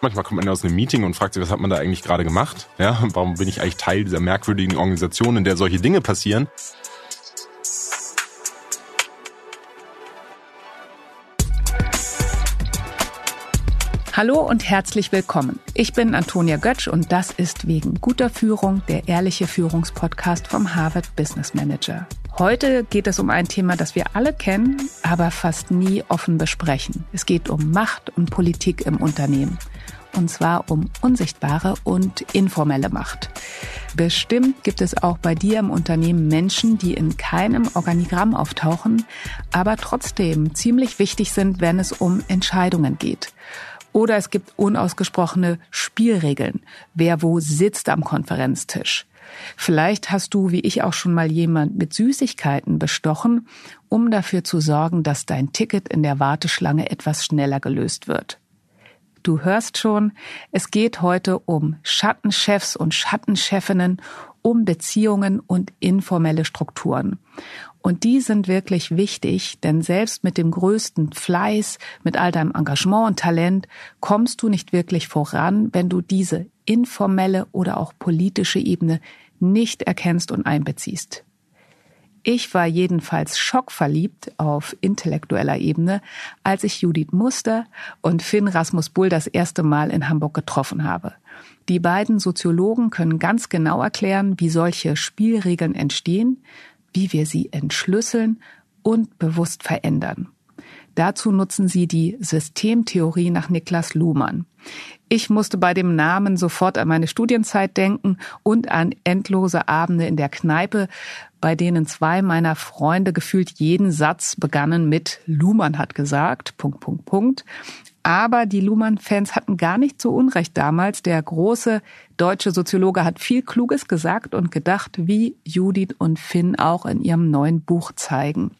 Manchmal kommt man aus einem Meeting und fragt sich, was hat man da eigentlich gerade gemacht? Ja, warum bin ich eigentlich Teil dieser merkwürdigen Organisation, in der solche Dinge passieren? Hallo und herzlich willkommen. Ich bin Antonia Götsch und das ist wegen guter Führung der ehrliche Führungspodcast vom Harvard Business Manager. Heute geht es um ein Thema, das wir alle kennen, aber fast nie offen besprechen. Es geht um Macht und Politik im Unternehmen. Und zwar um unsichtbare und informelle Macht. Bestimmt gibt es auch bei dir im Unternehmen Menschen, die in keinem Organigramm auftauchen, aber trotzdem ziemlich wichtig sind, wenn es um Entscheidungen geht. Oder es gibt unausgesprochene Spielregeln, wer wo sitzt am Konferenztisch. Vielleicht hast du, wie ich auch schon mal jemand mit Süßigkeiten bestochen, um dafür zu sorgen, dass dein Ticket in der Warteschlange etwas schneller gelöst wird. Du hörst schon, es geht heute um Schattenchefs und Schattenchefinnen, um Beziehungen und informelle Strukturen. Und die sind wirklich wichtig, denn selbst mit dem größten Fleiß, mit all deinem Engagement und Talent kommst du nicht wirklich voran, wenn du diese informelle oder auch politische Ebene nicht erkennst und einbeziehst. Ich war jedenfalls schockverliebt auf intellektueller Ebene, als ich Judith Muster und Finn Rasmus Bull das erste Mal in Hamburg getroffen habe. Die beiden Soziologen können ganz genau erklären, wie solche Spielregeln entstehen, wie wir sie entschlüsseln und bewusst verändern. Dazu nutzen sie die Systemtheorie nach Niklas Luhmann. Ich musste bei dem Namen sofort an meine Studienzeit denken und an endlose Abende in der Kneipe, bei denen zwei meiner Freunde gefühlt jeden Satz begannen mit Luhmann hat gesagt, Punkt, Punkt, Punkt. Aber die Luhmann-Fans hatten gar nicht so Unrecht damals. Der große deutsche Soziologe hat viel Kluges gesagt und gedacht, wie Judith und Finn auch in ihrem neuen Buch zeigen.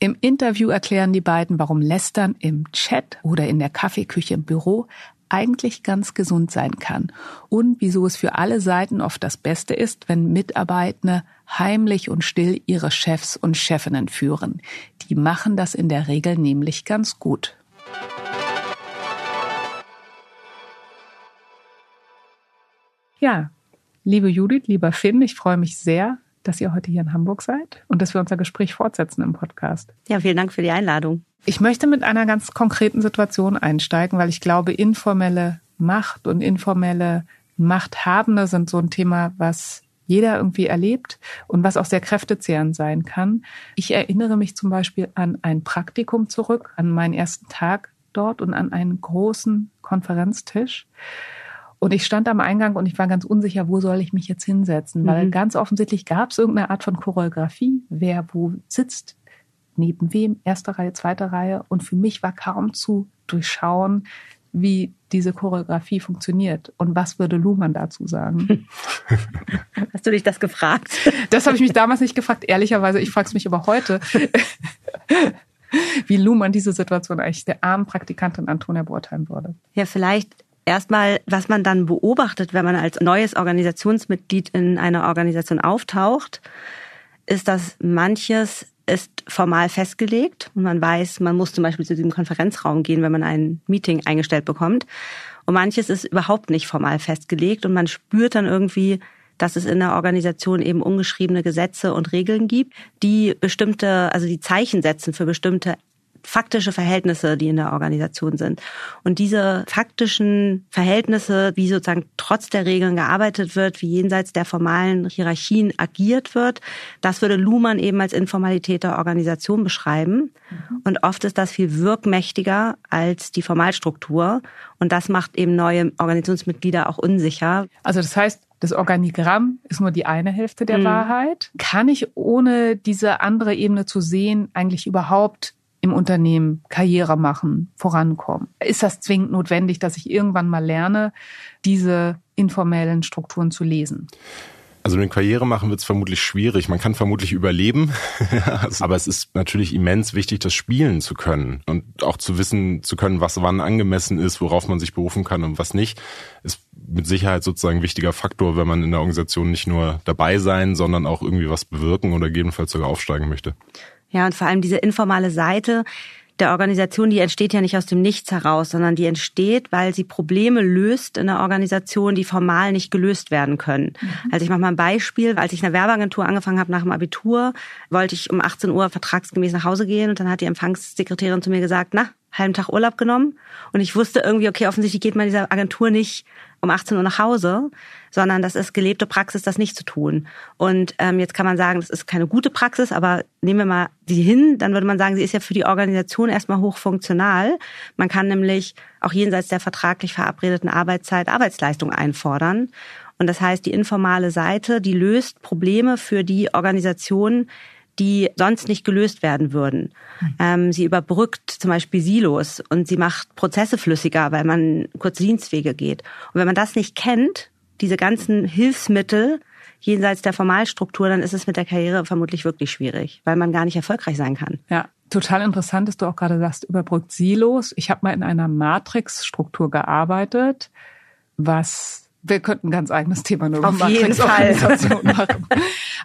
Im Interview erklären die beiden, warum Lästern im Chat oder in der Kaffeeküche im Büro eigentlich ganz gesund sein kann und wieso es für alle Seiten oft das Beste ist, wenn Mitarbeitende heimlich und still ihre Chefs und Chefinnen führen. Die machen das in der Regel nämlich ganz gut. Ja, liebe Judith, lieber Finn, ich freue mich sehr, dass ihr heute hier in Hamburg seid und dass wir unser Gespräch fortsetzen im Podcast. Ja, vielen Dank für die Einladung. Ich möchte mit einer ganz konkreten Situation einsteigen, weil ich glaube, informelle Macht und informelle Machthabende sind so ein Thema, was jeder irgendwie erlebt und was auch sehr kräftezehrend sein kann. Ich erinnere mich zum Beispiel an ein Praktikum zurück, an meinen ersten Tag dort und an einen großen Konferenztisch. Und ich stand am Eingang und ich war ganz unsicher, wo soll ich mich jetzt hinsetzen, weil mhm. ganz offensichtlich gab es irgendeine Art von Choreografie, wer wo sitzt, neben wem, erste Reihe, zweite Reihe. Und für mich war kaum zu durchschauen, wie diese Choreografie funktioniert. Und was würde Luhmann dazu sagen? Hast du dich das gefragt? Das habe ich mich damals nicht gefragt, ehrlicherweise. Ich frage es mich aber heute, wie Luhmann diese Situation eigentlich der armen Praktikantin Antonia beurteilen würde. Ja, vielleicht Erstmal, was man dann beobachtet, wenn man als neues Organisationsmitglied in einer Organisation auftaucht, ist, dass manches ist formal festgelegt und man weiß, man muss zum Beispiel zu diesem Konferenzraum gehen, wenn man ein Meeting eingestellt bekommt. Und manches ist überhaupt nicht formal festgelegt und man spürt dann irgendwie, dass es in der Organisation eben ungeschriebene Gesetze und Regeln gibt, die bestimmte, also die Zeichen setzen für bestimmte faktische Verhältnisse, die in der Organisation sind. Und diese faktischen Verhältnisse, wie sozusagen trotz der Regeln gearbeitet wird, wie jenseits der formalen Hierarchien agiert wird, das würde Luhmann eben als Informalität der Organisation beschreiben. Mhm. Und oft ist das viel wirkmächtiger als die Formalstruktur. Und das macht eben neue Organisationsmitglieder auch unsicher. Also das heißt, das Organigramm ist nur die eine Hälfte der mhm. Wahrheit. Kann ich ohne diese andere Ebene zu sehen eigentlich überhaupt im Unternehmen Karriere machen, vorankommen? Ist das zwingend notwendig, dass ich irgendwann mal lerne, diese informellen Strukturen zu lesen? Also mit Karriere machen wird es vermutlich schwierig. Man kann vermutlich überleben, aber es ist natürlich immens wichtig, das spielen zu können und auch zu wissen zu können, was wann angemessen ist, worauf man sich berufen kann und was nicht, ist mit Sicherheit sozusagen ein wichtiger Faktor, wenn man in der Organisation nicht nur dabei sein, sondern auch irgendwie was bewirken oder gegebenenfalls sogar aufsteigen möchte. Ja, und vor allem diese informale Seite, der Organisation, die entsteht ja nicht aus dem Nichts heraus, sondern die entsteht, weil sie Probleme löst in der Organisation, die formal nicht gelöst werden können. Mhm. Also ich mache mal ein Beispiel. Als ich in der Werbeagentur angefangen habe nach dem Abitur, wollte ich um 18 Uhr vertragsgemäß nach Hause gehen und dann hat die Empfangssekretärin zu mir gesagt, na, halben Tag Urlaub genommen und ich wusste irgendwie, okay, offensichtlich geht man dieser Agentur nicht um 18 Uhr nach Hause, sondern das ist gelebte Praxis, das nicht zu tun. Und ähm, jetzt kann man sagen, das ist keine gute Praxis, aber nehmen wir mal die hin, dann würde man sagen, sie ist ja für die Organisation erstmal hochfunktional. Man kann nämlich auch jenseits der vertraglich verabredeten Arbeitszeit Arbeitsleistung einfordern. Und das heißt, die informale Seite, die löst Probleme für die Organisation, die sonst nicht gelöst werden würden. Ähm, sie überbrückt zum Beispiel Silos und sie macht Prozesse flüssiger, weil man kurze Dienstwege geht. Und wenn man das nicht kennt, diese ganzen Hilfsmittel jenseits der Formalstruktur, dann ist es mit der Karriere vermutlich wirklich schwierig, weil man gar nicht erfolgreich sein kann. Ja, total interessant, dass du auch gerade sagst, überbrückt Silos. Ich habe mal in einer Matrixstruktur gearbeitet, was wir könnten ein ganz eigenes Thema nur Auf über Matrix-Organisation machen.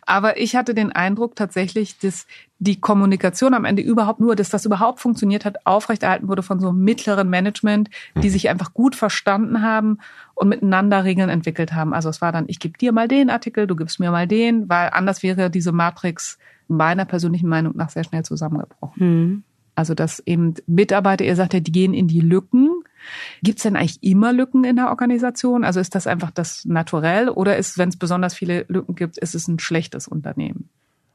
Aber ich hatte den Eindruck tatsächlich, dass die Kommunikation am Ende überhaupt nur, dass das überhaupt funktioniert hat, aufrechterhalten wurde von so einem mittleren Management, die mhm. sich einfach gut verstanden haben und miteinander Regeln entwickelt haben. Also es war dann, ich gebe dir mal den Artikel, du gibst mir mal den, weil anders wäre diese Matrix meiner persönlichen Meinung nach sehr schnell zusammengebrochen. Mhm. Also dass eben Mitarbeiter, ihr sagt ja, die gehen in die Lücken Gibt es denn eigentlich immer Lücken in der Organisation? Also ist das einfach das Naturell oder ist, wenn es besonders viele Lücken gibt, ist es ein schlechtes Unternehmen?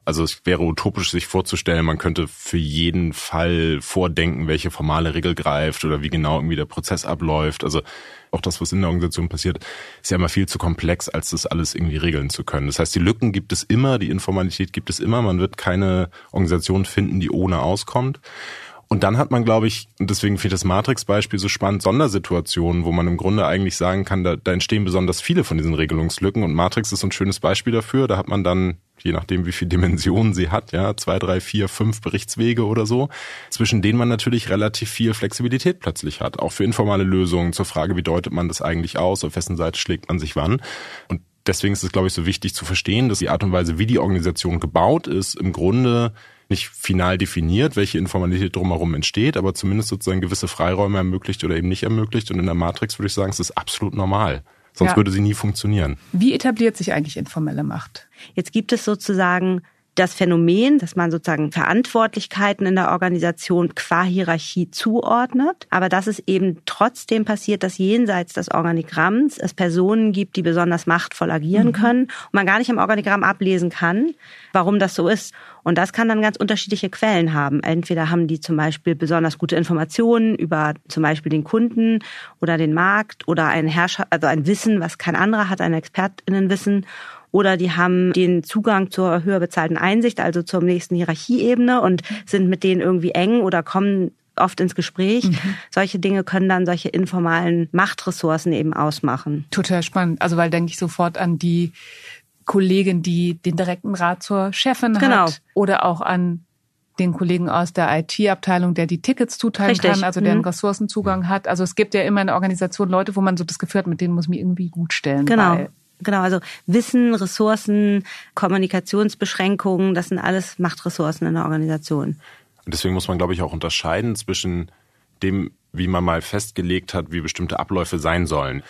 Also es wäre utopisch, sich vorzustellen, man könnte für jeden Fall vordenken, welche formale Regel greift oder wie genau irgendwie der Prozess abläuft. Also auch das, was in der Organisation passiert, ist ja immer viel zu komplex, als das alles irgendwie regeln zu können. Das heißt, die Lücken gibt es immer, die Informalität gibt es immer. Man wird keine Organisation finden, die ohne auskommt. Und dann hat man, glaube ich, und deswegen finde ich das Matrix-Beispiel so spannend, Sondersituationen, wo man im Grunde eigentlich sagen kann, da, da entstehen besonders viele von diesen Regelungslücken. Und Matrix ist so ein schönes Beispiel dafür. Da hat man dann, je nachdem, wie viele Dimensionen sie hat, ja, zwei, drei, vier, fünf Berichtswege oder so, zwischen denen man natürlich relativ viel Flexibilität plötzlich hat. Auch für informale Lösungen zur Frage, wie deutet man das eigentlich aus, auf wessen Seite schlägt man sich wann. Und deswegen ist es, glaube ich, so wichtig zu verstehen, dass die Art und Weise, wie die Organisation gebaut ist, im Grunde nicht final definiert, welche Informalität drumherum entsteht, aber zumindest sozusagen gewisse Freiräume ermöglicht oder eben nicht ermöglicht. Und in der Matrix würde ich sagen, es ist absolut normal. Sonst ja. würde sie nie funktionieren. Wie etabliert sich eigentlich informelle Macht? Jetzt gibt es sozusagen das Phänomen, dass man sozusagen Verantwortlichkeiten in der Organisation qua Hierarchie zuordnet, aber dass es eben trotzdem passiert, dass jenseits des Organigramms es Personen gibt, die besonders machtvoll agieren mhm. können und man gar nicht im Organigramm ablesen kann, warum das so ist. Und das kann dann ganz unterschiedliche Quellen haben. Entweder haben die zum Beispiel besonders gute Informationen über zum Beispiel den Kunden oder den Markt oder ein Herrscher, also ein Wissen, was kein anderer hat, ein ExpertInnenwissen oder die haben den Zugang zur höher bezahlten Einsicht, also zur nächsten Hierarchieebene und sind mit denen irgendwie eng oder kommen oft ins Gespräch. Mhm. Solche Dinge können dann solche informalen Machtressourcen eben ausmachen. Total spannend. Also weil denke ich sofort an die Kollegin, die den direkten Rat zur Chefin genau. hat oder auch an den Kollegen aus der IT-Abteilung, der die Tickets zuteilen Richtig. kann, also der einen mhm. Ressourcenzugang hat. Also es gibt ja immer in der Organisation Leute, wo man so das Gefühl hat, mit denen muss man irgendwie gut stellen. Genau. Genau, also Wissen, Ressourcen, Kommunikationsbeschränkungen, das sind alles Machtressourcen in der Organisation. Und deswegen muss man, glaube ich, auch unterscheiden zwischen dem, wie man mal festgelegt hat, wie bestimmte Abläufe sein sollen.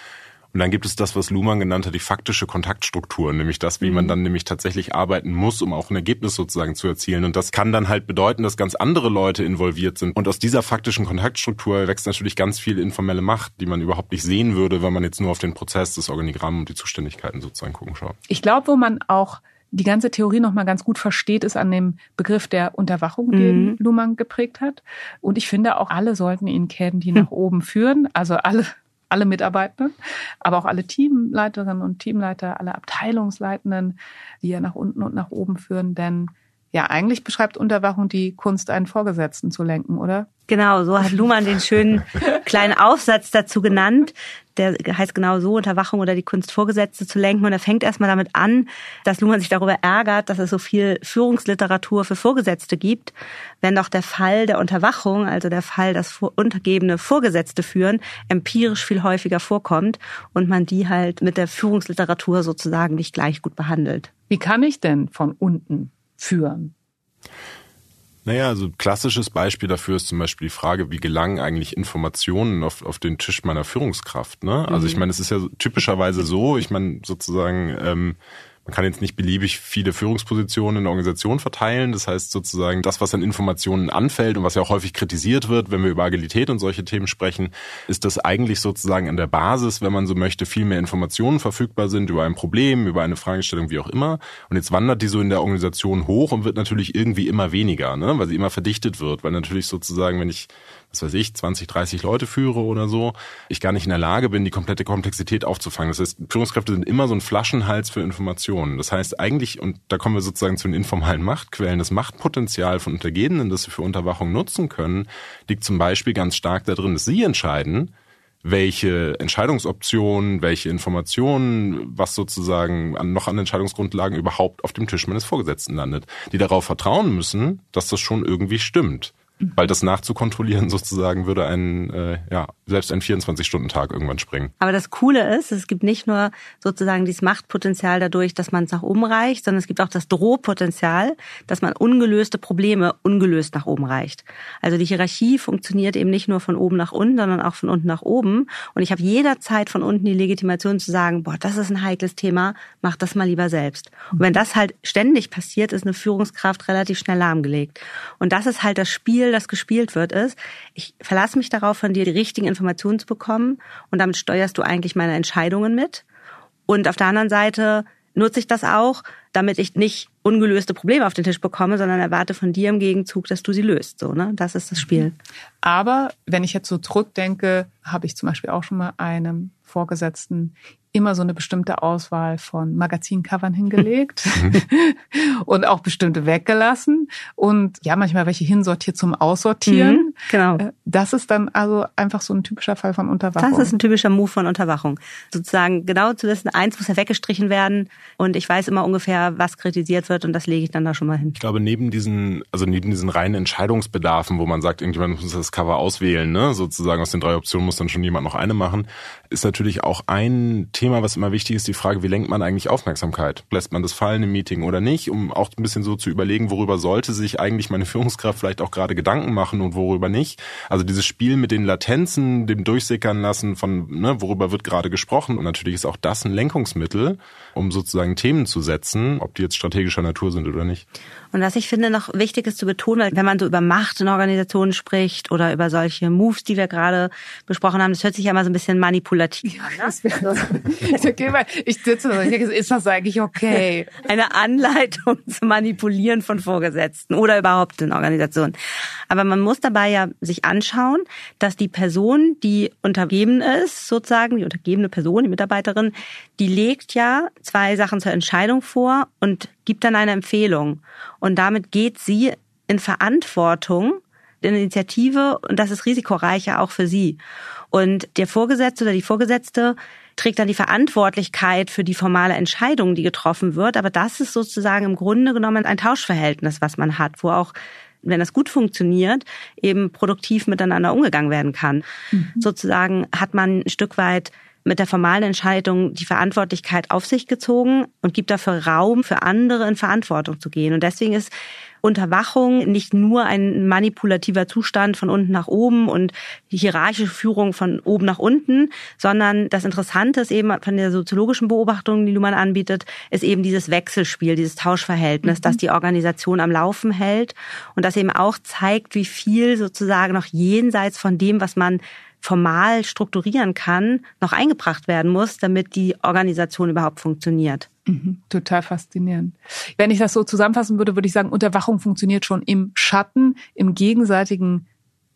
Und dann gibt es das, was Luhmann genannt hat, die faktische Kontaktstruktur, nämlich das, wie mhm. man dann nämlich tatsächlich arbeiten muss, um auch ein Ergebnis sozusagen zu erzielen. Und das kann dann halt bedeuten, dass ganz andere Leute involviert sind. Und aus dieser faktischen Kontaktstruktur wächst natürlich ganz viel informelle Macht, die man überhaupt nicht sehen würde, wenn man jetzt nur auf den Prozess, das Organigramm und die Zuständigkeiten sozusagen gucken schaut. Ich glaube, wo man auch die ganze Theorie noch mal ganz gut versteht, ist an dem Begriff der Unterwachung, den mhm. Luhmann geprägt hat. Und ich finde auch alle sollten ihn kennen, die nach oben führen. Also alle alle Mitarbeitenden, aber auch alle Teamleiterinnen und Teamleiter, alle Abteilungsleitenden, die ja nach unten und nach oben führen. Denn ja, eigentlich beschreibt Unterwachung die Kunst, einen Vorgesetzten zu lenken, oder? Genau, so hat Luhmann den schönen kleinen Aufsatz dazu genannt. Der heißt genau so, Unterwachung oder die Kunst, Vorgesetzte zu lenken. Und er fängt erstmal damit an, dass Luhmann sich darüber ärgert, dass es so viel Führungsliteratur für Vorgesetzte gibt, wenn doch der Fall der Unterwachung, also der Fall, dass untergebene Vorgesetzte führen, empirisch viel häufiger vorkommt und man die halt mit der Führungsliteratur sozusagen nicht gleich gut behandelt. Wie kann ich denn von unten führen? Naja, also klassisches Beispiel dafür ist zum Beispiel die Frage, wie gelangen eigentlich Informationen auf, auf den Tisch meiner Führungskraft. Ne? Also ich mhm. meine, es ist ja typischerweise so, ich meine sozusagen, ähm, man kann jetzt nicht beliebig viele Führungspositionen in der Organisation verteilen. Das heißt sozusagen, das, was an Informationen anfällt und was ja auch häufig kritisiert wird, wenn wir über Agilität und solche Themen sprechen, ist das eigentlich sozusagen an der Basis, wenn man so möchte, viel mehr Informationen verfügbar sind über ein Problem, über eine Fragestellung, wie auch immer. Und jetzt wandert die so in der Organisation hoch und wird natürlich irgendwie immer weniger, ne? weil sie immer verdichtet wird, weil natürlich sozusagen, wenn ich was weiß ich, 20, 30 Leute führe oder so, ich gar nicht in der Lage bin, die komplette Komplexität aufzufangen. Das heißt, Führungskräfte sind immer so ein Flaschenhals für Informationen. Das heißt eigentlich, und da kommen wir sozusagen zu den informalen Machtquellen, das Machtpotenzial von Untergebenen, das sie für Unterwachung nutzen können, liegt zum Beispiel ganz stark darin, dass sie entscheiden, welche Entscheidungsoptionen, welche Informationen, was sozusagen an, noch an Entscheidungsgrundlagen überhaupt auf dem Tisch meines Vorgesetzten landet, die darauf vertrauen müssen, dass das schon irgendwie stimmt. Weil das nachzukontrollieren sozusagen würde einen, äh, ja, selbst einen 24-Stunden-Tag irgendwann springen. Aber das Coole ist, es gibt nicht nur sozusagen dieses Machtpotenzial dadurch, dass man es nach oben reicht, sondern es gibt auch das Drohpotenzial, dass man ungelöste Probleme ungelöst nach oben reicht. Also die Hierarchie funktioniert eben nicht nur von oben nach unten, sondern auch von unten nach oben. Und ich habe jederzeit von unten die Legitimation zu sagen, boah, das ist ein heikles Thema, mach das mal lieber selbst. Und wenn das halt ständig passiert, ist eine Führungskraft relativ schnell lahmgelegt. Und das ist halt das Spiel, Spiel, das gespielt wird, ist, ich verlasse mich darauf, von dir die richtigen Informationen zu bekommen und damit steuerst du eigentlich meine Entscheidungen mit. Und auf der anderen Seite nutze ich das auch, damit ich nicht ungelöste Probleme auf den Tisch bekomme, sondern erwarte von dir im Gegenzug, dass du sie löst. So, ne? Das ist das Spiel. Aber wenn ich jetzt so zurückdenke, habe ich zum Beispiel auch schon mal einem Vorgesetzten immer so eine bestimmte Auswahl von Magazincovern hingelegt und auch bestimmte weggelassen. Und ja, manchmal welche hinsortiert zum Aussortieren. Mhm, genau. Äh, das ist dann also einfach so ein typischer Fall von Unterwachung. Das ist ein typischer Move von Unterwachung. Sozusagen genau zu wissen, eins muss ja weggestrichen werden und ich weiß immer ungefähr, was kritisiert wird und das lege ich dann da schon mal hin. Ich glaube, neben diesen, also neben diesen reinen Entscheidungsbedarfen, wo man sagt, irgendjemand muss das Cover auswählen, ne, sozusagen aus den drei Optionen muss dann schon jemand noch eine machen, ist natürlich auch ein Thema, was immer wichtig ist, die Frage, wie lenkt man eigentlich Aufmerksamkeit? Lässt man das fallen im Meeting oder nicht, um auch ein bisschen so zu überlegen, worüber sollte sich eigentlich meine Führungskraft vielleicht auch gerade Gedanken machen und worüber nicht. Also dieses Spiel mit den Latenzen, dem Durchsickern lassen von, ne, worüber wird gerade gesprochen. Und natürlich ist auch das ein Lenkungsmittel, um sozusagen Themen zu setzen, ob die jetzt strategischer Natur sind oder nicht. Und was ich finde noch wichtig ist zu betonen, weil wenn man so über Macht in Organisationen spricht oder über solche Moves, die wir gerade besprochen haben, das hört sich ja immer so ein bisschen manipulativ an. Ne? ich sitze und denke, ist das eigentlich okay? Eine Anleitung zu manipulieren von Vorgesetzten oder überhaupt in Organisationen. Aber man muss dabei ja sich anschauen, dass die Person, die untergeben ist, sozusagen, die untergebene Person, die Mitarbeiterin, die legt ja zwei Sachen zur Entscheidung vor und gibt dann eine Empfehlung. Und damit geht sie in Verantwortung, in Initiative und das ist risikoreicher auch für sie. Und der Vorgesetzte oder die Vorgesetzte trägt dann die Verantwortlichkeit für die formale Entscheidung, die getroffen wird. Aber das ist sozusagen im Grunde genommen ein Tauschverhältnis, was man hat, wo auch wenn das gut funktioniert, eben produktiv miteinander umgegangen werden kann. Mhm. Sozusagen hat man ein Stück weit mit der formalen Entscheidung die Verantwortlichkeit auf sich gezogen und gibt dafür Raum für andere in Verantwortung zu gehen. Und deswegen ist Unterwachung nicht nur ein manipulativer Zustand von unten nach oben und die hierarchische Führung von oben nach unten, sondern das Interessante ist eben von der soziologischen Beobachtung, die Luhmann anbietet, ist eben dieses Wechselspiel, dieses Tauschverhältnis, mhm. das die Organisation am Laufen hält und das eben auch zeigt, wie viel sozusagen noch jenseits von dem, was man formal strukturieren kann, noch eingebracht werden muss, damit die Organisation überhaupt funktioniert. Mhm, total faszinierend. Wenn ich das so zusammenfassen würde, würde ich sagen, Unterwachung funktioniert schon im Schatten, im gegenseitigen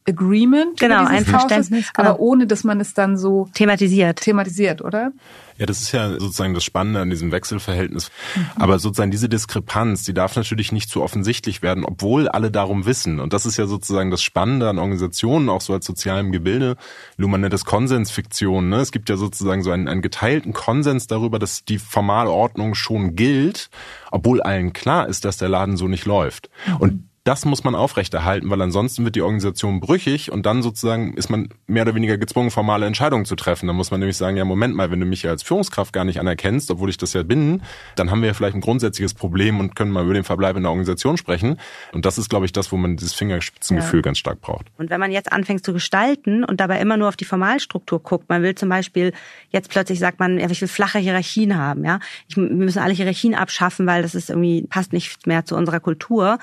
Agreement. Genau, ein Verständnis. Genau. Aber ohne, dass man es dann so thematisiert. Thematisiert, oder? Ja, das ist ja sozusagen das Spannende an diesem Wechselverhältnis. Mhm. Aber sozusagen diese Diskrepanz, die darf natürlich nicht zu offensichtlich werden, obwohl alle darum wissen. Und das ist ja sozusagen das Spannende an Organisationen, auch so als sozialem Gebilde. Luhmann nennt das Konsensfiktion. Ne? Es gibt ja sozusagen so einen, einen geteilten Konsens darüber, dass die Formalordnung schon gilt, obwohl allen klar ist, dass der Laden so nicht läuft. Mhm. Und das muss man aufrechterhalten, weil ansonsten wird die Organisation brüchig und dann sozusagen ist man mehr oder weniger gezwungen, formale Entscheidungen zu treffen. Da muss man nämlich sagen, ja, Moment mal, wenn du mich als Führungskraft gar nicht anerkennst, obwohl ich das ja bin, dann haben wir ja vielleicht ein grundsätzliches Problem und können mal über den Verbleib in der Organisation sprechen. Und das ist, glaube ich, das, wo man dieses Fingerspitzengefühl ja. ganz stark braucht. Und wenn man jetzt anfängt zu gestalten und dabei immer nur auf die Formalstruktur guckt, man will zum Beispiel, jetzt plötzlich sagt man, ja, ich will flache Hierarchien haben, ja. Ich, wir müssen alle Hierarchien abschaffen, weil das ist irgendwie, passt nicht mehr zu unserer Kultur.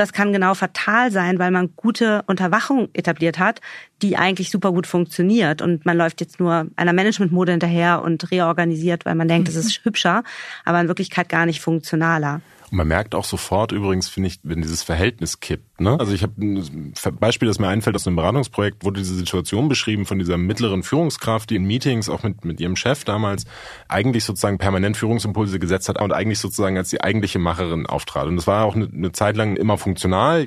Das kann genau fatal sein, weil man gute Unterwachung etabliert hat, die eigentlich super gut funktioniert. Und man läuft jetzt nur einer Managementmode hinterher und reorganisiert, weil man denkt, es ist hübscher, aber in Wirklichkeit gar nicht funktionaler. Und man merkt auch sofort übrigens, finde ich, wenn dieses Verhältnis kippt. Ne? Also ich habe ein Beispiel, das mir einfällt aus einem Beratungsprojekt, wurde diese Situation beschrieben von dieser mittleren Führungskraft, die in Meetings auch mit, mit ihrem Chef damals eigentlich sozusagen permanent Führungsimpulse gesetzt hat und eigentlich sozusagen als die eigentliche Macherin auftrat. Und das war auch eine, eine Zeit lang immer funktional.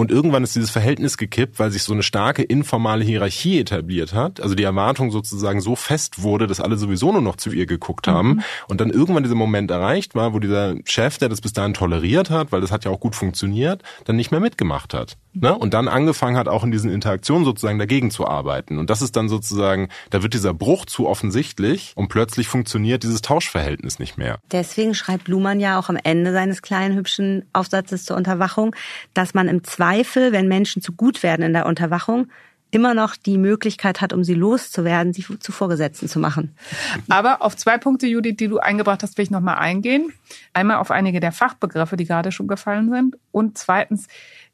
Und irgendwann ist dieses Verhältnis gekippt, weil sich so eine starke informale Hierarchie etabliert hat. Also die Erwartung sozusagen so fest wurde, dass alle sowieso nur noch zu ihr geguckt haben. Mhm. Und dann irgendwann dieser Moment erreicht war, wo dieser Chef, der das bis dahin toleriert hat, weil das hat ja auch gut funktioniert, dann nicht mehr mitgemacht hat. Ne? Und dann angefangen hat, auch in diesen Interaktionen sozusagen dagegen zu arbeiten. Und das ist dann sozusagen, da wird dieser Bruch zu offensichtlich und plötzlich funktioniert dieses Tauschverhältnis nicht mehr. Deswegen schreibt Luhmann ja auch am Ende seines kleinen hübschen Aufsatzes zur Unterwachung, dass man im Zweifel Zweifel, wenn Menschen zu gut werden in der Unterwachung, immer noch die Möglichkeit hat, um sie loszuwerden, sie zu Vorgesetzten zu machen. Aber auf zwei Punkte, Judith, die du eingebracht hast, will ich nochmal eingehen. Einmal auf einige der Fachbegriffe, die gerade schon gefallen sind. Und zweitens,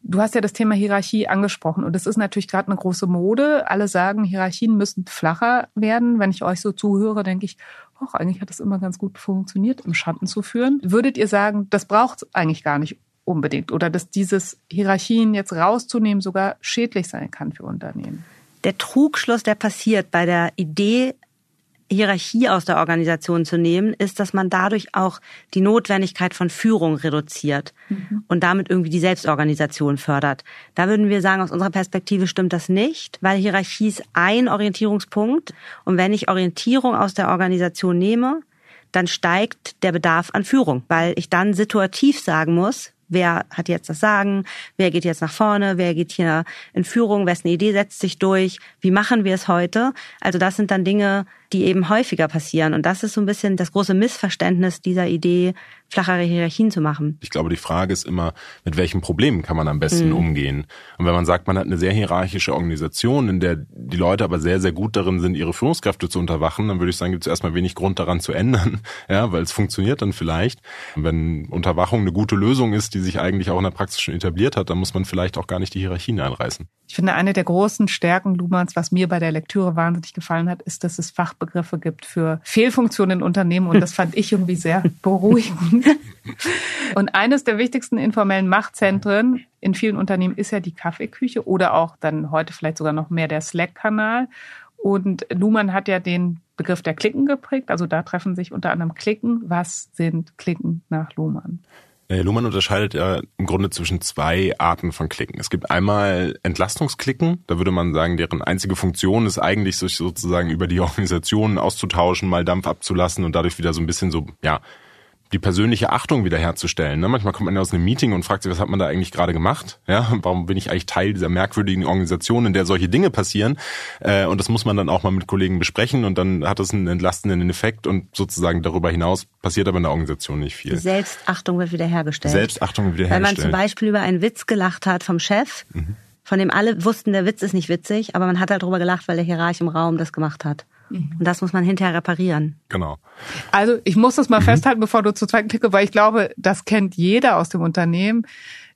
du hast ja das Thema Hierarchie angesprochen. Und das ist natürlich gerade eine große Mode. Alle sagen, Hierarchien müssen flacher werden. Wenn ich euch so zuhöre, denke ich, ach, eigentlich hat das immer ganz gut funktioniert, im Schatten zu führen. Würdet ihr sagen, das braucht es eigentlich gar nicht, unbedingt oder dass dieses Hierarchien jetzt rauszunehmen sogar schädlich sein kann für Unternehmen. Der Trugschluss, der passiert bei der Idee, Hierarchie aus der Organisation zu nehmen, ist, dass man dadurch auch die Notwendigkeit von Führung reduziert mhm. und damit irgendwie die Selbstorganisation fördert. Da würden wir sagen, aus unserer Perspektive stimmt das nicht, weil Hierarchie ist ein Orientierungspunkt und wenn ich Orientierung aus der Organisation nehme, dann steigt der Bedarf an Führung, weil ich dann situativ sagen muss, Wer hat jetzt das Sagen? Wer geht jetzt nach vorne? Wer geht hier in Führung? Wessen Idee setzt sich durch? Wie machen wir es heute? Also das sind dann Dinge, die eben häufiger passieren. Und das ist so ein bisschen das große Missverständnis dieser Idee, flachere Hierarchien zu machen. Ich glaube, die Frage ist immer, mit welchen Problemen kann man am besten mhm. umgehen? Und wenn man sagt, man hat eine sehr hierarchische Organisation, in der die Leute aber sehr, sehr gut darin sind, ihre Führungskräfte zu unterwachen, dann würde ich sagen, gibt es erstmal wenig Grund daran zu ändern, ja, weil es funktioniert dann vielleicht. Wenn Unterwachung eine gute Lösung ist, die sich eigentlich auch in der Praxis schon etabliert hat, dann muss man vielleicht auch gar nicht die Hierarchien einreißen. Ich finde, eine der großen Stärken Luhmanns, was mir bei der Lektüre wahnsinnig gefallen hat, ist, dass es Fachbegriffe gibt für Fehlfunktionen in Unternehmen und das fand ich irgendwie sehr beruhigend. Und eines der wichtigsten informellen Machtzentren in vielen Unternehmen ist ja die Kaffeeküche oder auch dann heute vielleicht sogar noch mehr der Slack-Kanal. Und Luhmann hat ja den Begriff der Klicken geprägt. Also da treffen sich unter anderem Klicken. Was sind Klicken nach Luhmann? Äh, Luhmann unterscheidet ja im Grunde zwischen zwei Arten von Klicken. Es gibt einmal Entlastungsklicken, da würde man sagen, deren einzige Funktion ist eigentlich, sich sozusagen über die Organisation auszutauschen, mal Dampf abzulassen und dadurch wieder so ein bisschen so, ja, die persönliche Achtung wiederherzustellen. Ne? Manchmal kommt man ja aus einem Meeting und fragt sich, was hat man da eigentlich gerade gemacht? Ja, warum bin ich eigentlich Teil dieser merkwürdigen Organisation, in der solche Dinge passieren? Äh, und das muss man dann auch mal mit Kollegen besprechen und dann hat das einen entlastenden Effekt und sozusagen darüber hinaus passiert aber in der Organisation nicht viel. Die Selbstachtung wird wiederhergestellt. Selbstachtung wird wiederhergestellt. Wenn man zum Beispiel über einen Witz gelacht hat vom Chef, mhm. von dem alle wussten, der Witz ist nicht witzig, aber man hat halt darüber gelacht, weil der Hierarch im Raum das gemacht hat. Mhm. Und das muss man hinterher reparieren. Genau. Also ich muss das mal mhm. festhalten, bevor du zur zweiten klicke, weil ich glaube, das kennt jeder aus dem Unternehmen.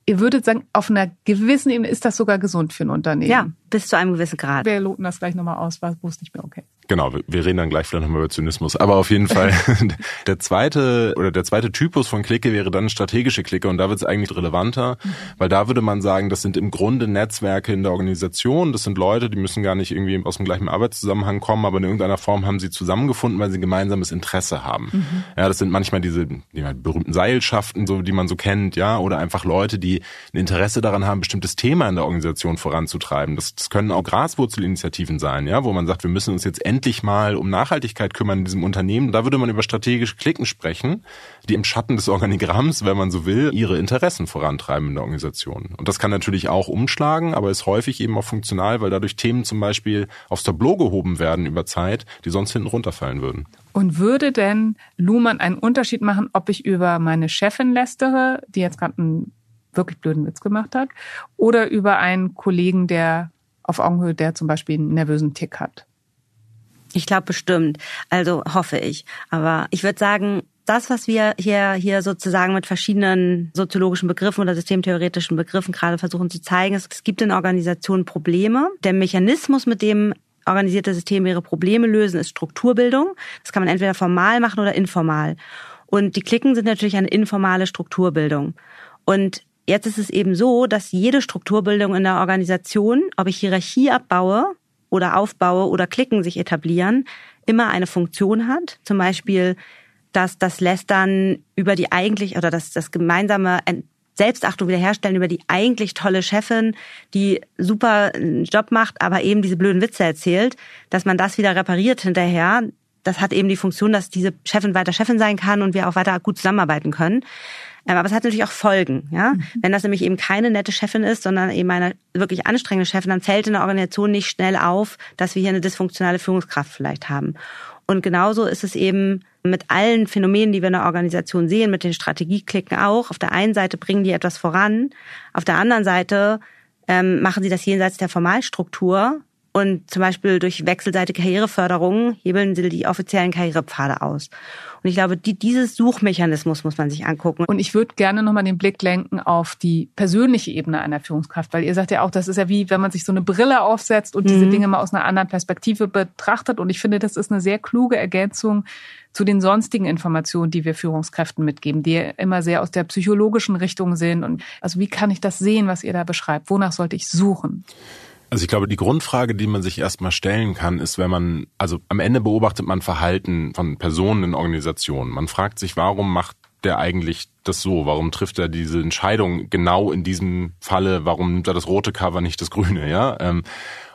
Ihr würdet sagen, auf einer gewissen Ebene ist das sogar gesund für ein Unternehmen. Ja, bis zu einem gewissen Grad. Wir loten das gleich nochmal aus, wo es nicht mehr okay Genau, wir reden dann gleich vielleicht nochmal über Zynismus. Aber auf jeden Fall, der zweite oder der zweite Typus von Clique wäre dann strategische Clique und da wird es eigentlich relevanter, weil da würde man sagen, das sind im Grunde Netzwerke in der Organisation. Das sind Leute, die müssen gar nicht irgendwie aus dem gleichen Arbeitszusammenhang kommen, aber in irgendeiner Form haben sie zusammengefunden, weil sie ein gemeinsames Interesse haben. Mhm. Ja, das sind manchmal diese die berühmten Seilschaften, so die man so kennt, ja, oder einfach Leute, die ein Interesse daran haben, bestimmtes Thema in der Organisation voranzutreiben. Das, das können auch Graswurzelinitiativen sein, ja, wo man sagt, wir müssen uns jetzt endlich endlich mal um Nachhaltigkeit kümmern in diesem Unternehmen. Da würde man über strategische Klicken sprechen, die im Schatten des Organigramms, wenn man so will, ihre Interessen vorantreiben in der Organisation. Und das kann natürlich auch umschlagen, aber ist häufig eben auch funktional, weil dadurch Themen zum Beispiel aufs Tableau gehoben werden über Zeit, die sonst hinten runterfallen würden. Und würde denn Luhmann einen Unterschied machen, ob ich über meine Chefin lästere, die jetzt gerade einen wirklich blöden Witz gemacht hat, oder über einen Kollegen, der auf Augenhöhe, der zum Beispiel einen nervösen Tick hat? Ich glaube bestimmt. Also hoffe ich. Aber ich würde sagen, das, was wir hier, hier sozusagen mit verschiedenen soziologischen Begriffen oder systemtheoretischen Begriffen gerade versuchen zu zeigen, ist, es gibt in Organisationen Probleme. Der Mechanismus, mit dem organisierte Systeme ihre Probleme lösen, ist Strukturbildung. Das kann man entweder formal machen oder informal. Und die Klicken sind natürlich eine informale Strukturbildung. Und jetzt ist es eben so, dass jede Strukturbildung in der Organisation, ob ich Hierarchie abbaue oder aufbaue oder Klicken sich etablieren, immer eine Funktion hat. Zum Beispiel, dass das Lästern über die eigentlich oder das, das gemeinsame Selbstachtung wiederherstellen über die eigentlich tolle Chefin, die super Job macht, aber eben diese blöden Witze erzählt, dass man das wieder repariert hinterher. Das hat eben die Funktion, dass diese Chefin weiter Chefin sein kann und wir auch weiter gut zusammenarbeiten können. Ähm, aber es hat natürlich auch Folgen, ja. Mhm. Wenn das nämlich eben keine nette Chefin ist, sondern eben eine wirklich anstrengende Chefin, dann fällt in der Organisation nicht schnell auf, dass wir hier eine dysfunktionale Führungskraft vielleicht haben. Und genauso ist es eben mit allen Phänomenen, die wir in der Organisation sehen, mit den Strategieklicken auch. Auf der einen Seite bringen die etwas voran, auf der anderen Seite ähm, machen sie das jenseits der Formalstruktur und zum Beispiel durch wechselseitige Karriereförderung hebeln sie die offiziellen Karrierepfade aus. Und ich glaube, die, dieses Suchmechanismus muss man sich angucken. Und ich würde gerne nochmal den Blick lenken auf die persönliche Ebene einer Führungskraft, weil ihr sagt ja auch, das ist ja wie, wenn man sich so eine Brille aufsetzt und mhm. diese Dinge mal aus einer anderen Perspektive betrachtet. Und ich finde, das ist eine sehr kluge Ergänzung zu den sonstigen Informationen, die wir Führungskräften mitgeben, die immer sehr aus der psychologischen Richtung sind. Und also wie kann ich das sehen, was ihr da beschreibt? Wonach sollte ich suchen? Also ich glaube, die Grundfrage, die man sich erstmal stellen kann, ist, wenn man, also am Ende beobachtet man Verhalten von Personen in Organisationen. Man fragt sich, warum macht der eigentlich das so? Warum trifft er diese Entscheidung genau in diesem Falle? Warum nimmt er das rote Cover, nicht das grüne? Ja. Ähm,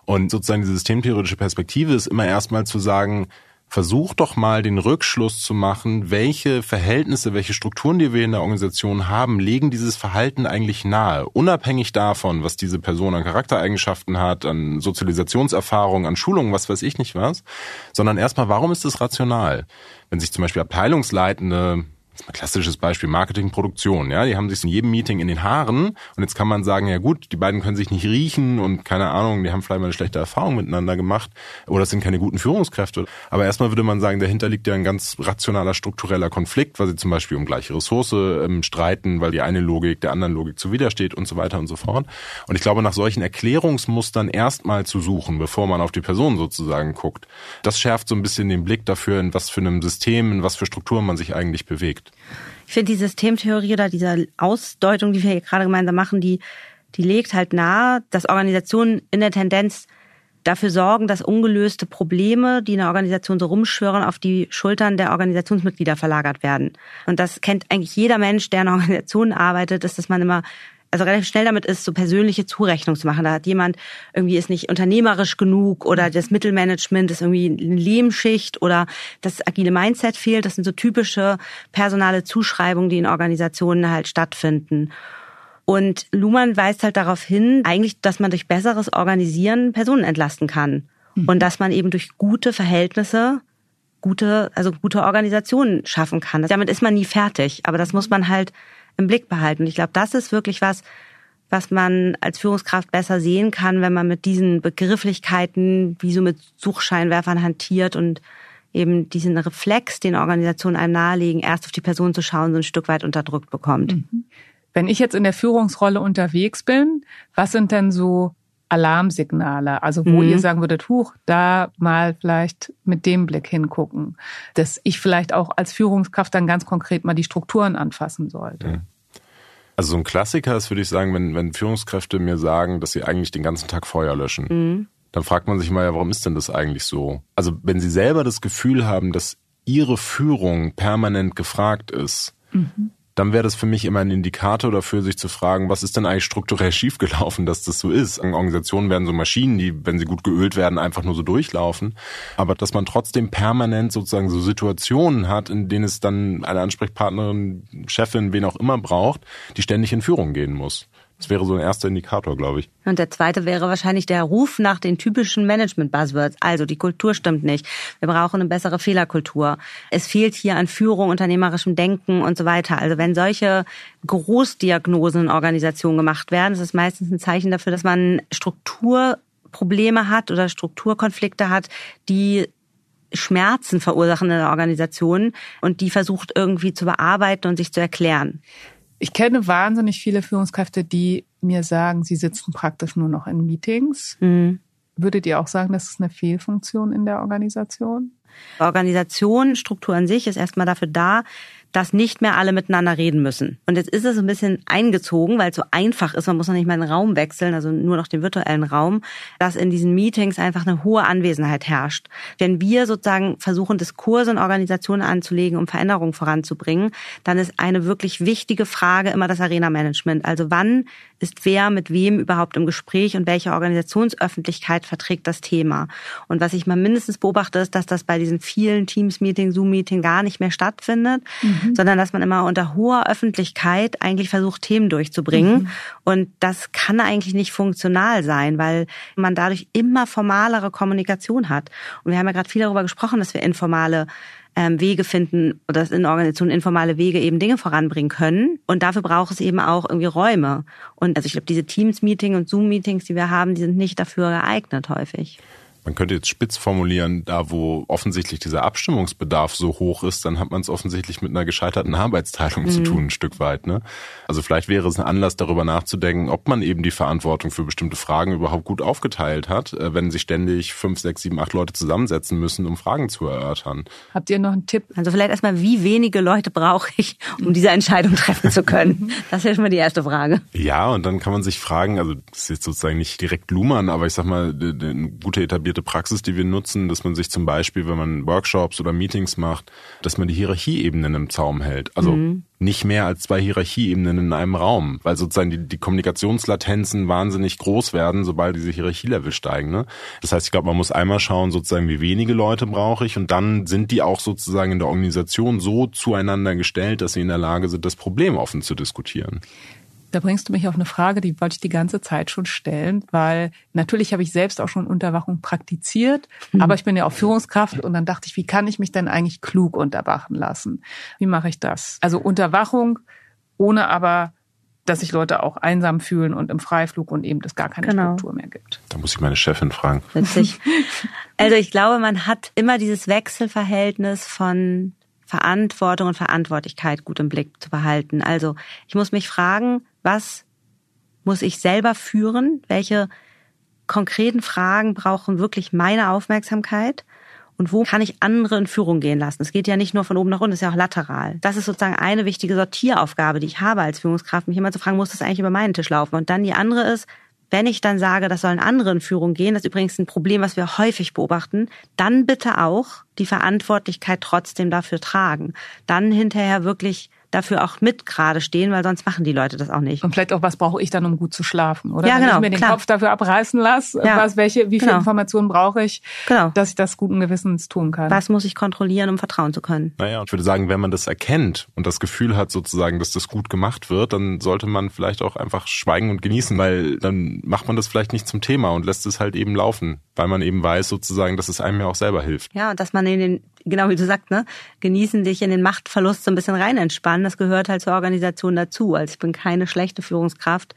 und sozusagen die systemtheoretische Perspektive ist immer erstmal zu sagen, versuch doch mal den Rückschluss zu machen, welche Verhältnisse, welche Strukturen, die wir in der Organisation haben, legen dieses Verhalten eigentlich nahe, unabhängig davon, was diese Person an Charaktereigenschaften hat, an Sozialisationserfahrung, an Schulungen, was weiß ich nicht was, sondern erstmal, warum ist es rational? Wenn sich zum Beispiel Abteilungsleitende ein klassisches Beispiel Marketing, Produktion. Ja, die haben sich in jedem Meeting in den Haaren und jetzt kann man sagen, ja gut, die beiden können sich nicht riechen und keine Ahnung, die haben vielleicht mal eine schlechte Erfahrung miteinander gemacht oder es sind keine guten Führungskräfte. Aber erstmal würde man sagen, dahinter liegt ja ein ganz rationaler struktureller Konflikt, weil sie zum Beispiel um gleiche Ressource ähm, streiten, weil die eine Logik der anderen Logik zuwidersteht und so weiter und so fort. Und ich glaube, nach solchen Erklärungsmustern erstmal zu suchen, bevor man auf die Person sozusagen guckt, das schärft so ein bisschen den Blick dafür, in was für einem System, in was für Strukturen man sich eigentlich bewegt. Ich finde die Systemtheorie oder diese Ausdeutung, die wir hier gerade gemeinsam machen, die, die legt halt nahe, dass Organisationen in der Tendenz dafür sorgen, dass ungelöste Probleme, die in der Organisation so rumschwören, auf die Schultern der Organisationsmitglieder verlagert werden. Und das kennt eigentlich jeder Mensch, der in einer Organisation arbeitet, ist, dass man immer also relativ schnell damit ist, so persönliche Zurechnung zu machen. Da hat jemand irgendwie ist nicht unternehmerisch genug oder das Mittelmanagement ist irgendwie eine Lehmschicht oder das agile Mindset fehlt. Das sind so typische personale Zuschreibungen, die in Organisationen halt stattfinden. Und Luhmann weist halt darauf hin, eigentlich, dass man durch besseres Organisieren Personen entlasten kann. Mhm. Und dass man eben durch gute Verhältnisse gute, also gute Organisationen schaffen kann. Damit ist man nie fertig. Aber das muss man halt im Blick behalten. Ich glaube, das ist wirklich was, was man als Führungskraft besser sehen kann, wenn man mit diesen Begrifflichkeiten wie so mit Suchscheinwerfern hantiert und eben diesen Reflex, den Organisationen einem nahelegen, erst auf die Person zu schauen, so ein Stück weit unterdrückt bekommt. Mhm. Wenn ich jetzt in der Führungsrolle unterwegs bin, was sind denn so Alarmsignale, also wo mhm. ihr sagen würdet, huch, da mal vielleicht mit dem Blick hingucken, dass ich vielleicht auch als Führungskraft dann ganz konkret mal die Strukturen anfassen sollte. Mhm. Also so ein Klassiker ist, würde ich sagen, wenn, wenn Führungskräfte mir sagen, dass sie eigentlich den ganzen Tag Feuer löschen, mhm. dann fragt man sich mal, ja, warum ist denn das eigentlich so? Also wenn sie selber das Gefühl haben, dass ihre Führung permanent gefragt ist, mhm dann wäre das für mich immer ein Indikator dafür, sich zu fragen, was ist denn eigentlich strukturell schiefgelaufen, dass das so ist. Organisationen werden so Maschinen, die, wenn sie gut geölt werden, einfach nur so durchlaufen. Aber dass man trotzdem permanent sozusagen so Situationen hat, in denen es dann eine Ansprechpartnerin, Chefin, wen auch immer braucht, die ständig in Führung gehen muss. Das wäre so ein erster Indikator, glaube ich. Und der zweite wäre wahrscheinlich der Ruf nach den typischen Management-Buzzwords. Also die Kultur stimmt nicht. Wir brauchen eine bessere Fehlerkultur. Es fehlt hier an Führung, unternehmerischem Denken und so weiter. Also wenn solche Großdiagnosen in Organisationen gemacht werden, das ist meistens ein Zeichen dafür, dass man Strukturprobleme hat oder Strukturkonflikte hat, die Schmerzen verursachen in der Organisation und die versucht irgendwie zu bearbeiten und sich zu erklären. Ich kenne wahnsinnig viele Führungskräfte, die mir sagen, sie sitzen praktisch nur noch in Meetings. Mhm. Würdet ihr auch sagen, das ist eine Fehlfunktion in der Organisation? Organisation, Struktur an sich ist erstmal dafür da, dass nicht mehr alle miteinander reden müssen. Und jetzt ist es ein bisschen eingezogen, weil es so einfach ist, man muss noch nicht mal den Raum wechseln, also nur noch den virtuellen Raum, dass in diesen Meetings einfach eine hohe Anwesenheit herrscht. Wenn wir sozusagen versuchen, Diskurse in Organisationen anzulegen, um Veränderungen voranzubringen, dann ist eine wirklich wichtige Frage immer das Arena-Management. Also wann ist wer mit wem überhaupt im Gespräch und welche Organisationsöffentlichkeit verträgt das Thema? Und was ich mal mindestens beobachte, ist, dass das bei diesen vielen Teams-Meeting, Zoom-Meeting gar nicht mehr stattfindet. Mhm mhm. sondern dass man immer unter hoher Öffentlichkeit eigentlich versucht, Themen durchzubringen. Mhm. Und das kann eigentlich nicht funktional sein, weil man dadurch immer formalere Kommunikation hat. Und wir haben ja gerade viel darüber gesprochen, dass wir informale ähm, Wege finden oder dass in Organisationen informale Wege eben Dinge voranbringen können. Und dafür braucht es eben auch irgendwie Räume. Und also ich glaube, diese Teams-Meeting und Zoom-Meetings, die wir haben, die sind nicht dafür geeignet häufig man könnte jetzt spitz formulieren, da wo offensichtlich dieser Abstimmungsbedarf so hoch ist, dann hat man es offensichtlich mit einer gescheiterten Arbeitsteilung mhm. zu tun, ein Stück weit. Ne? Also vielleicht wäre es ein Anlass, darüber nachzudenken, ob man eben die Verantwortung für bestimmte Fragen überhaupt gut aufgeteilt hat, äh, wenn sich ständig fünf, sechs, sieben, acht Leute zusammensetzen müssen, um Fragen zu erörtern. Habt ihr noch einen Tipp? Also vielleicht erstmal, wie wenige Leute brauche ich, um diese Entscheidung treffen zu können? Das wäre schon mal die erste Frage. Ja, und dann kann man sich fragen, also das ist jetzt sozusagen nicht direkt Luhmann, aber ich sag mal, eine gute etablierte etablierte Praxis, die wir nutzen, dass man sich zum Beispiel, wenn man Workshops oder Meetings macht, dass man die Hierarchieebenen im Zaum hält. Also mhm. nicht mehr als zwei Hierarchieebenen in einem Raum, weil sozusagen die, die Kommunikationslatenzen wahnsinnig groß werden, sobald diese Hierarchielevel steigen. Ne? Das heißt, ich glaube, man muss einmal schauen, sozusagen, wie wenige Leute brauche ich und dann sind die auch sozusagen in der Organisation so zueinander gestellt, dass sie in der Lage sind, das Problem offen zu diskutieren. Da bringst du mich auf eine Frage, die wollte ich die ganze Zeit schon stellen, weil natürlich habe ich selbst auch schon Unterwachung praktiziert, mhm. aber ich bin ja auch Führungskraft und dann dachte ich, wie kann ich mich denn eigentlich klug unterwachen lassen? Wie mache ich das? Also Unterwachung, ohne aber dass sich Leute auch einsam fühlen und im Freiflug und eben das gar keine genau. Struktur mehr gibt. Da muss ich meine Chefin fragen. Witzig. Also ich glaube, man hat immer dieses Wechselverhältnis von Verantwortung und Verantwortlichkeit gut im Blick zu behalten. Also ich muss mich fragen, was muss ich selber führen? Welche konkreten Fragen brauchen wirklich meine Aufmerksamkeit? Und wo kann ich andere in Führung gehen lassen? Es geht ja nicht nur von oben nach unten, es ist ja auch lateral. Das ist sozusagen eine wichtige Sortieraufgabe, die ich habe als Führungskraft, mich immer zu fragen, muss das eigentlich über meinen Tisch laufen? Und dann die andere ist, wenn ich dann sage, das sollen andere in Führung gehen, das ist übrigens ein Problem, was wir häufig beobachten, dann bitte auch die Verantwortlichkeit trotzdem dafür tragen. Dann hinterher wirklich dafür auch mit gerade stehen, weil sonst machen die Leute das auch nicht. Und vielleicht auch, was brauche ich dann, um gut zu schlafen? Oder ja, wenn genau, ich mir den klar. Kopf dafür abreißen lasse, ja, was, welche, wie viele genau. Informationen brauche ich, genau. dass ich das guten Gewissens tun kann? Was muss ich kontrollieren, um vertrauen zu können? Naja, ich würde sagen, wenn man das erkennt und das Gefühl hat sozusagen, dass das gut gemacht wird, dann sollte man vielleicht auch einfach schweigen und genießen, weil dann macht man das vielleicht nicht zum Thema und lässt es halt eben laufen, weil man eben weiß sozusagen, dass es einem ja auch selber hilft. Ja, und dass man in den, genau wie du sagst, ne, genießen, dich in den Machtverlust so ein bisschen rein entspannen, das gehört halt zur Organisation dazu. Also ich bin keine schlechte Führungskraft,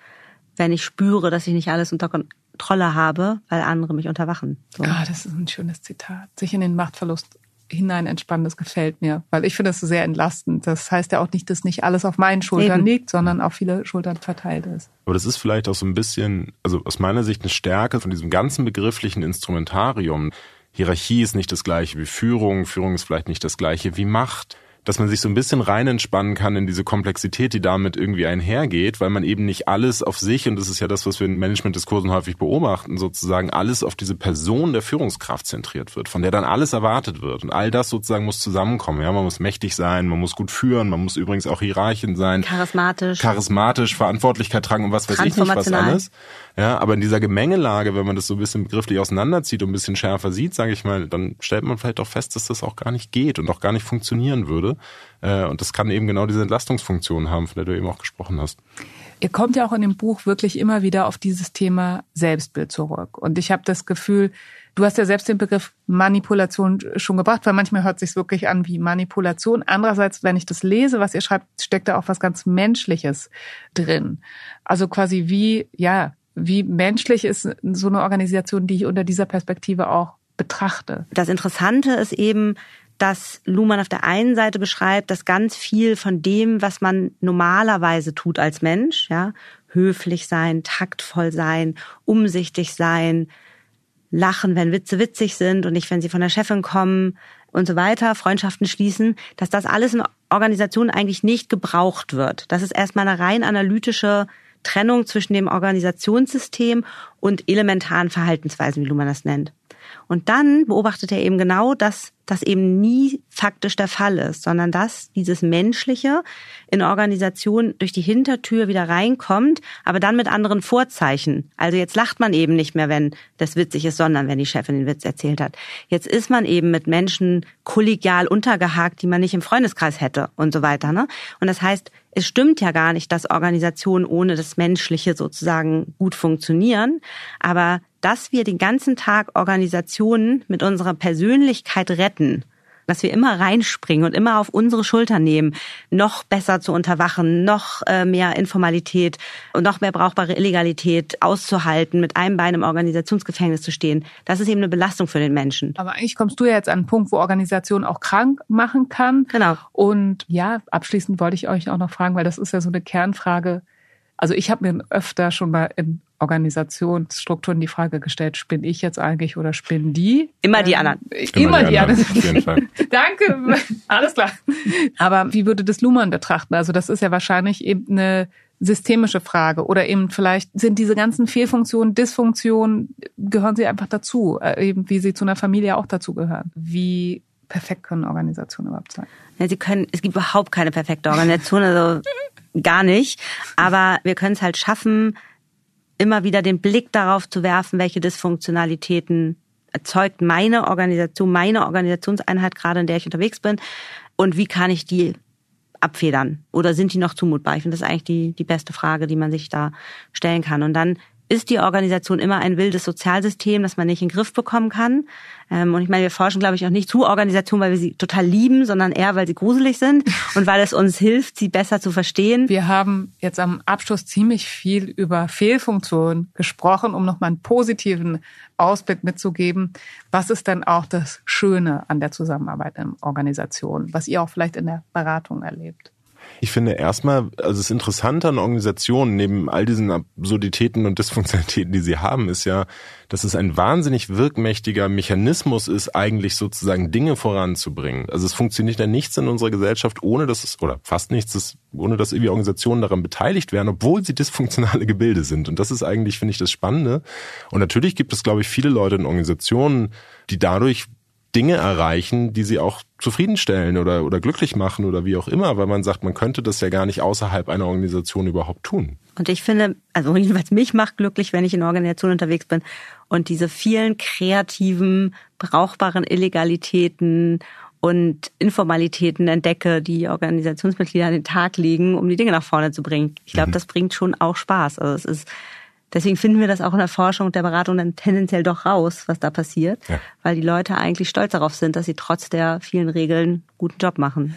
wenn ich spüre, dass ich nicht alles unter Kontrolle habe, weil andere mich unterwachen. So. Ah, das ist ein schönes Zitat. Sich in den Machtverlust hinein entspannen, das gefällt mir, weil ich finde das sehr entlastend. Das heißt ja auch nicht, dass nicht alles auf meinen Schultern Eben. liegt, sondern auf viele Schultern verteilt ist. Aber das ist vielleicht auch so ein bisschen, also aus meiner Sicht eine Stärke von diesem ganzen begrifflichen Instrumentarium. Hierarchie ist nicht das gleiche wie Führung, Führung ist vielleicht nicht das gleiche wie Macht dass man sich so ein bisschen rein entspannen kann in diese Komplexität, die damit irgendwie einhergeht, weil man eben nicht alles auf sich, und das ist ja das, was wir in Management-Diskursen häufig beobachten, sozusagen alles auf diese Person der Führungskraft zentriert wird, von der dann alles erwartet wird. Und all das sozusagen muss zusammenkommen. Ja, man muss mächtig sein, man muss gut führen, man muss übrigens auch Hierarchien sein. Charismatisch. Charismatisch, Verantwortlichkeit tragen und was weiß ich nicht was alles. Ja, aber in dieser Gemengelage, wenn man das so ein bisschen begrifflich auseinanderzieht und ein bisschen schärfer sieht, sage ich mal, dann stellt man vielleicht auch fest, dass das auch gar nicht geht und auch gar nicht funktionieren würde. Äh, und das kann eben genau diese Entlastungsfunktion haben, von der du eben auch gesprochen hast. Ihr kommt ja auch in dem Buch wirklich immer wieder auf dieses Thema Selbstbild zurück. Und ich habe das Gefühl, du hast ja selbst den Begriff Manipulation schon gebracht, weil manchmal hört sich wirklich an wie Manipulation. Andererseits, wenn ich das lese, was ihr schreibt, steckt da auch was ganz Menschliches drin. Also quasi wie, ja, wie menschlich ist so eine Organisation, die ich unter dieser Perspektive auch betrachte. Das Interessante ist eben, dass Luhmann auf der einen Seite beschreibt, dass ganz viel von dem, was man normalerweise tut als Mensch, ja, höflich sein, taktvoll sein, umsichtig sein, lachen, wenn Witze witzig sind und nicht, wenn sie von der Chefin kommen und so weiter, Freundschaften schließen, dass das alles in Organisationen eigentlich nicht gebraucht wird. Das ist erstmal eine rein analytische Trennung zwischen dem Organisationssystem und elementaren Verhaltensweisen, wie Luhmann das nennt. Und dann beobachtet er eben genau, dass das eben nie faktisch der Fall ist, sondern dass dieses Menschliche in Organisation durch die Hintertür wieder reinkommt, aber dann mit anderen Vorzeichen. Also jetzt lacht man eben nicht mehr, wenn das witzig ist, sondern wenn die Chefin den Witz erzählt hat. Jetzt ist man eben mit Menschen kollegial untergehakt, die man nicht im Freundeskreis hätte und so weiter. Ne? Und das heißt, es stimmt ja gar nicht, dass Organisationen ohne das Menschliche sozusagen gut funktionieren. Aber dass wir den ganzen Tag Organisationen mit unserer Persönlichkeit retten, dass wir immer reinspringen und immer auf unsere Schulter nehmen, noch besser zu unterwachen, noch äh, mehr Informalität und noch mehr brauchbare Illegalität auszuhalten, mit einem Bein im Organisationsgefängnis zu stehen. Das ist eben eine Belastung für den Menschen. Aber eigentlich kommst du ja jetzt an einen Punkt, wo Organisation auch krank machen kann. Genau. Und ja, abschließend wollte ich euch auch noch fragen, weil das ist ja so eine Kernfrage. Also ich habe mir öfter schon mal in Organisationsstrukturen die Frage gestellt, spinne ich jetzt eigentlich oder spinnen die? Immer die ähm, anderen. Immer, immer die, die anderen. anderen. Danke, alles klar. Aber wie würde das Luhmann betrachten? Also das ist ja wahrscheinlich eben eine systemische Frage oder eben vielleicht sind diese ganzen Fehlfunktionen, Dysfunktionen, gehören sie einfach dazu, äh, eben wie sie zu einer Familie auch dazu gehören. Wie perfekt können Organisationen überhaupt sein? Ja, sie können, es gibt überhaupt keine perfekte Organisation, also gar nicht. Aber wir können es halt schaffen, immer wieder den Blick darauf zu werfen, welche Dysfunktionalitäten erzeugt meine Organisation, meine Organisationseinheit gerade, in der ich unterwegs bin und wie kann ich die abfedern oder sind die noch zumutbar? Ich finde das eigentlich die, die beste Frage, die man sich da stellen kann. Und dann ist die Organisation immer ein wildes Sozialsystem, das man nicht in den Griff bekommen kann. Ähm, und ich meine, wir forschen, glaube ich, auch nicht zu Organisationen, weil wir sie total lieben, sondern eher, weil sie gruselig sind und weil es uns hilft, sie besser zu verstehen. Wir haben jetzt am Abschluss ziemlich viel über Fehlfunktionen gesprochen, um nochmal einen positiven Ausblick mitzugeben. Was ist denn auch das Schöne an der Zusammenarbeit in Organisationen, was ihr auch vielleicht in der Beratung erlebt? Ich finde erstmal, also das Interessante an Organisationen, neben all diesen Absurditäten und Dysfunktionalitäten, die sie haben, ist ja, dass es ein wahnsinnig wirkmächtiger Mechanismus ist, eigentlich sozusagen Dinge voranzubringen. Also es funktioniert ja nichts in unserer Gesellschaft, ohne dass es, oder fast nichts, ist, ohne dass irgendwie Organisationen daran beteiligt werden, obwohl sie dysfunktionale Gebilde sind. Und das ist eigentlich, finde ich, das Spannende. Und natürlich gibt es, glaube ich, viele Leute in Organisationen, die dadurch Dinge erreichen, die sie auch zufriedenstellen oder, oder glücklich machen oder wie auch immer, weil man sagt, man könnte das ja gar nicht außerhalb einer Organisation überhaupt tun. Und ich finde, also jedenfalls mich macht glücklich, wenn ich in einer Organisation unterwegs bin und diese vielen kreativen, brauchbaren Illegalitäten und Informalitäten entdecke, die Organisationsmitglieder an den Tag legen, um die Dinge nach vorne zu bringen. Ich glaube, mhm. das bringt schon auch Spaß. Also es ist Deswegen finden wir das auch in der Forschung und der Beratung dann tendenziell doch raus, was da passiert, ja. weil die Leute eigentlich stolz darauf sind, dass sie trotz der vielen Regeln guten Job machen.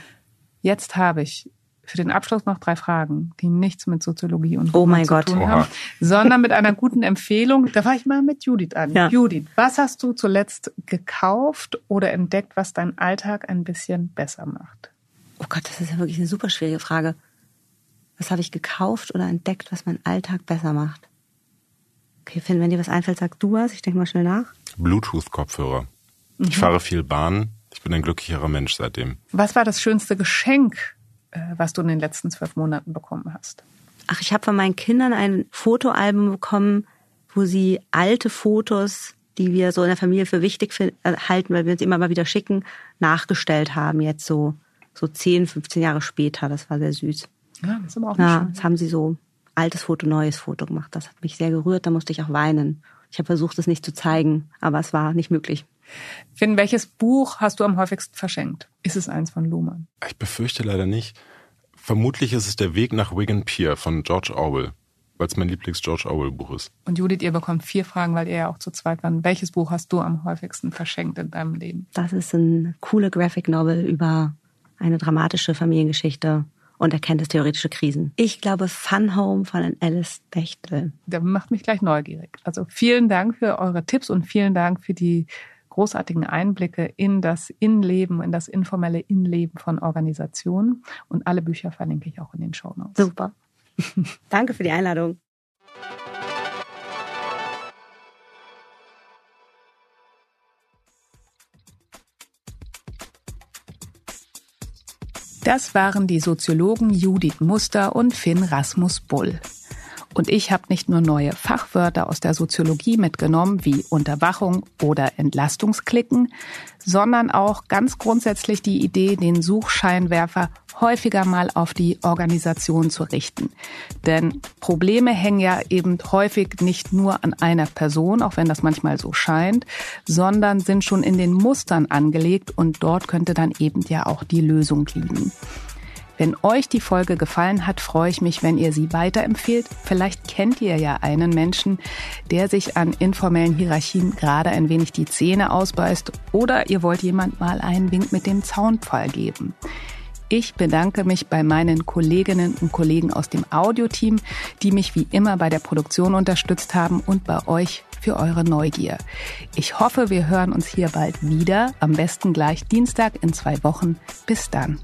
Jetzt habe ich für den Abschluss noch drei Fragen, die nichts mit Soziologie und oh mein zu Gott. tun haben, sondern mit einer guten Empfehlung. Da fange ich mal mit Judith an. Ja. Judith, was hast du zuletzt gekauft oder entdeckt, was deinen Alltag ein bisschen besser macht? Oh Gott, das ist ja wirklich eine super schwierige Frage. Was habe ich gekauft oder entdeckt, was meinen Alltag besser macht? Okay, Finn, wenn dir was einfällt, sag du was. Ich denke mal schnell nach. Bluetooth-Kopfhörer. Mhm. Ich fahre viel Bahn Ich bin ein glücklicherer Mensch seitdem. Was war das schönste Geschenk, äh, was du in den letzten zwölf Monaten bekommen hast? Ach, ich habe von meinen Kindern ein Fotoalbum bekommen, wo sie alte Fotos, die wir so in der Familie für wichtig äh, halten, weil wir uns immer mal wieder schicken, nachgestellt haben. Jetzt so so 10, 15 Jahre später. Das war sehr süß. Ja, das ist aber auch ja, schön. das haben sie so altes Foto, neues Foto gemacht. Das hat mich sehr gerührt. Da musste ich auch weinen. Ich habe versucht, es nicht zu zeigen, aber es war nicht möglich. Finn, welches Buch hast du am häufigsten verschenkt? Ist es eins von Luhmann? Ich befürchte leider nicht. Vermutlich ist es Der Weg nach Wigan Pier von George Orwell, weil es mein Lieblings-George Orwell-Buch ist. Und Judith, ihr bekommt vier Fragen, weil ihr ja auch zu zweit waren. Welches Buch hast du am häufigsten verschenkt in deinem Leben? Das ist ein coole Graphic Novel über eine dramatische Familiengeschichte und erkenntnistheoretische Krisen. Ich glaube Fun Home von Alice Bechtel. Der macht mich gleich neugierig. Also vielen Dank für eure Tipps und vielen Dank für die großartigen Einblicke in das Innenleben, in das informelle Innenleben von Organisationen. Und alle Bücher verlinke ich auch in den Show Notes. Super. Danke für die Einladung. Das waren die Soziologen Judith Muster und Finn Rasmus Bull. Und ich habe nicht nur neue Fachwörter aus der Soziologie mitgenommen, wie Unterwachung oder Entlastungsklicken, sondern auch ganz grundsätzlich die Idee, den Suchscheinwerfer häufiger mal auf die Organisation zu richten. Denn Probleme hängen ja eben häufig nicht nur an einer Person, auch wenn das manchmal so scheint, sondern sind schon in den Mustern angelegt und dort könnte dann eben ja auch die Lösung liegen. Wenn euch die Folge gefallen hat, freue ich mich, wenn ihr sie weiterempfehlt. Vielleicht kennt ihr ja einen Menschen, der sich an informellen Hierarchien gerade ein wenig die Zähne ausbeißt oder ihr wollt jemand mal einen Wink mit dem Zaunpfahl geben. Ich bedanke mich bei meinen Kolleginnen und Kollegen aus dem Audioteam, die mich wie immer bei der Produktion unterstützt haben und bei euch für eure Neugier. Ich hoffe, wir hören uns hier bald wieder, am besten gleich Dienstag in zwei Wochen. Bis dann.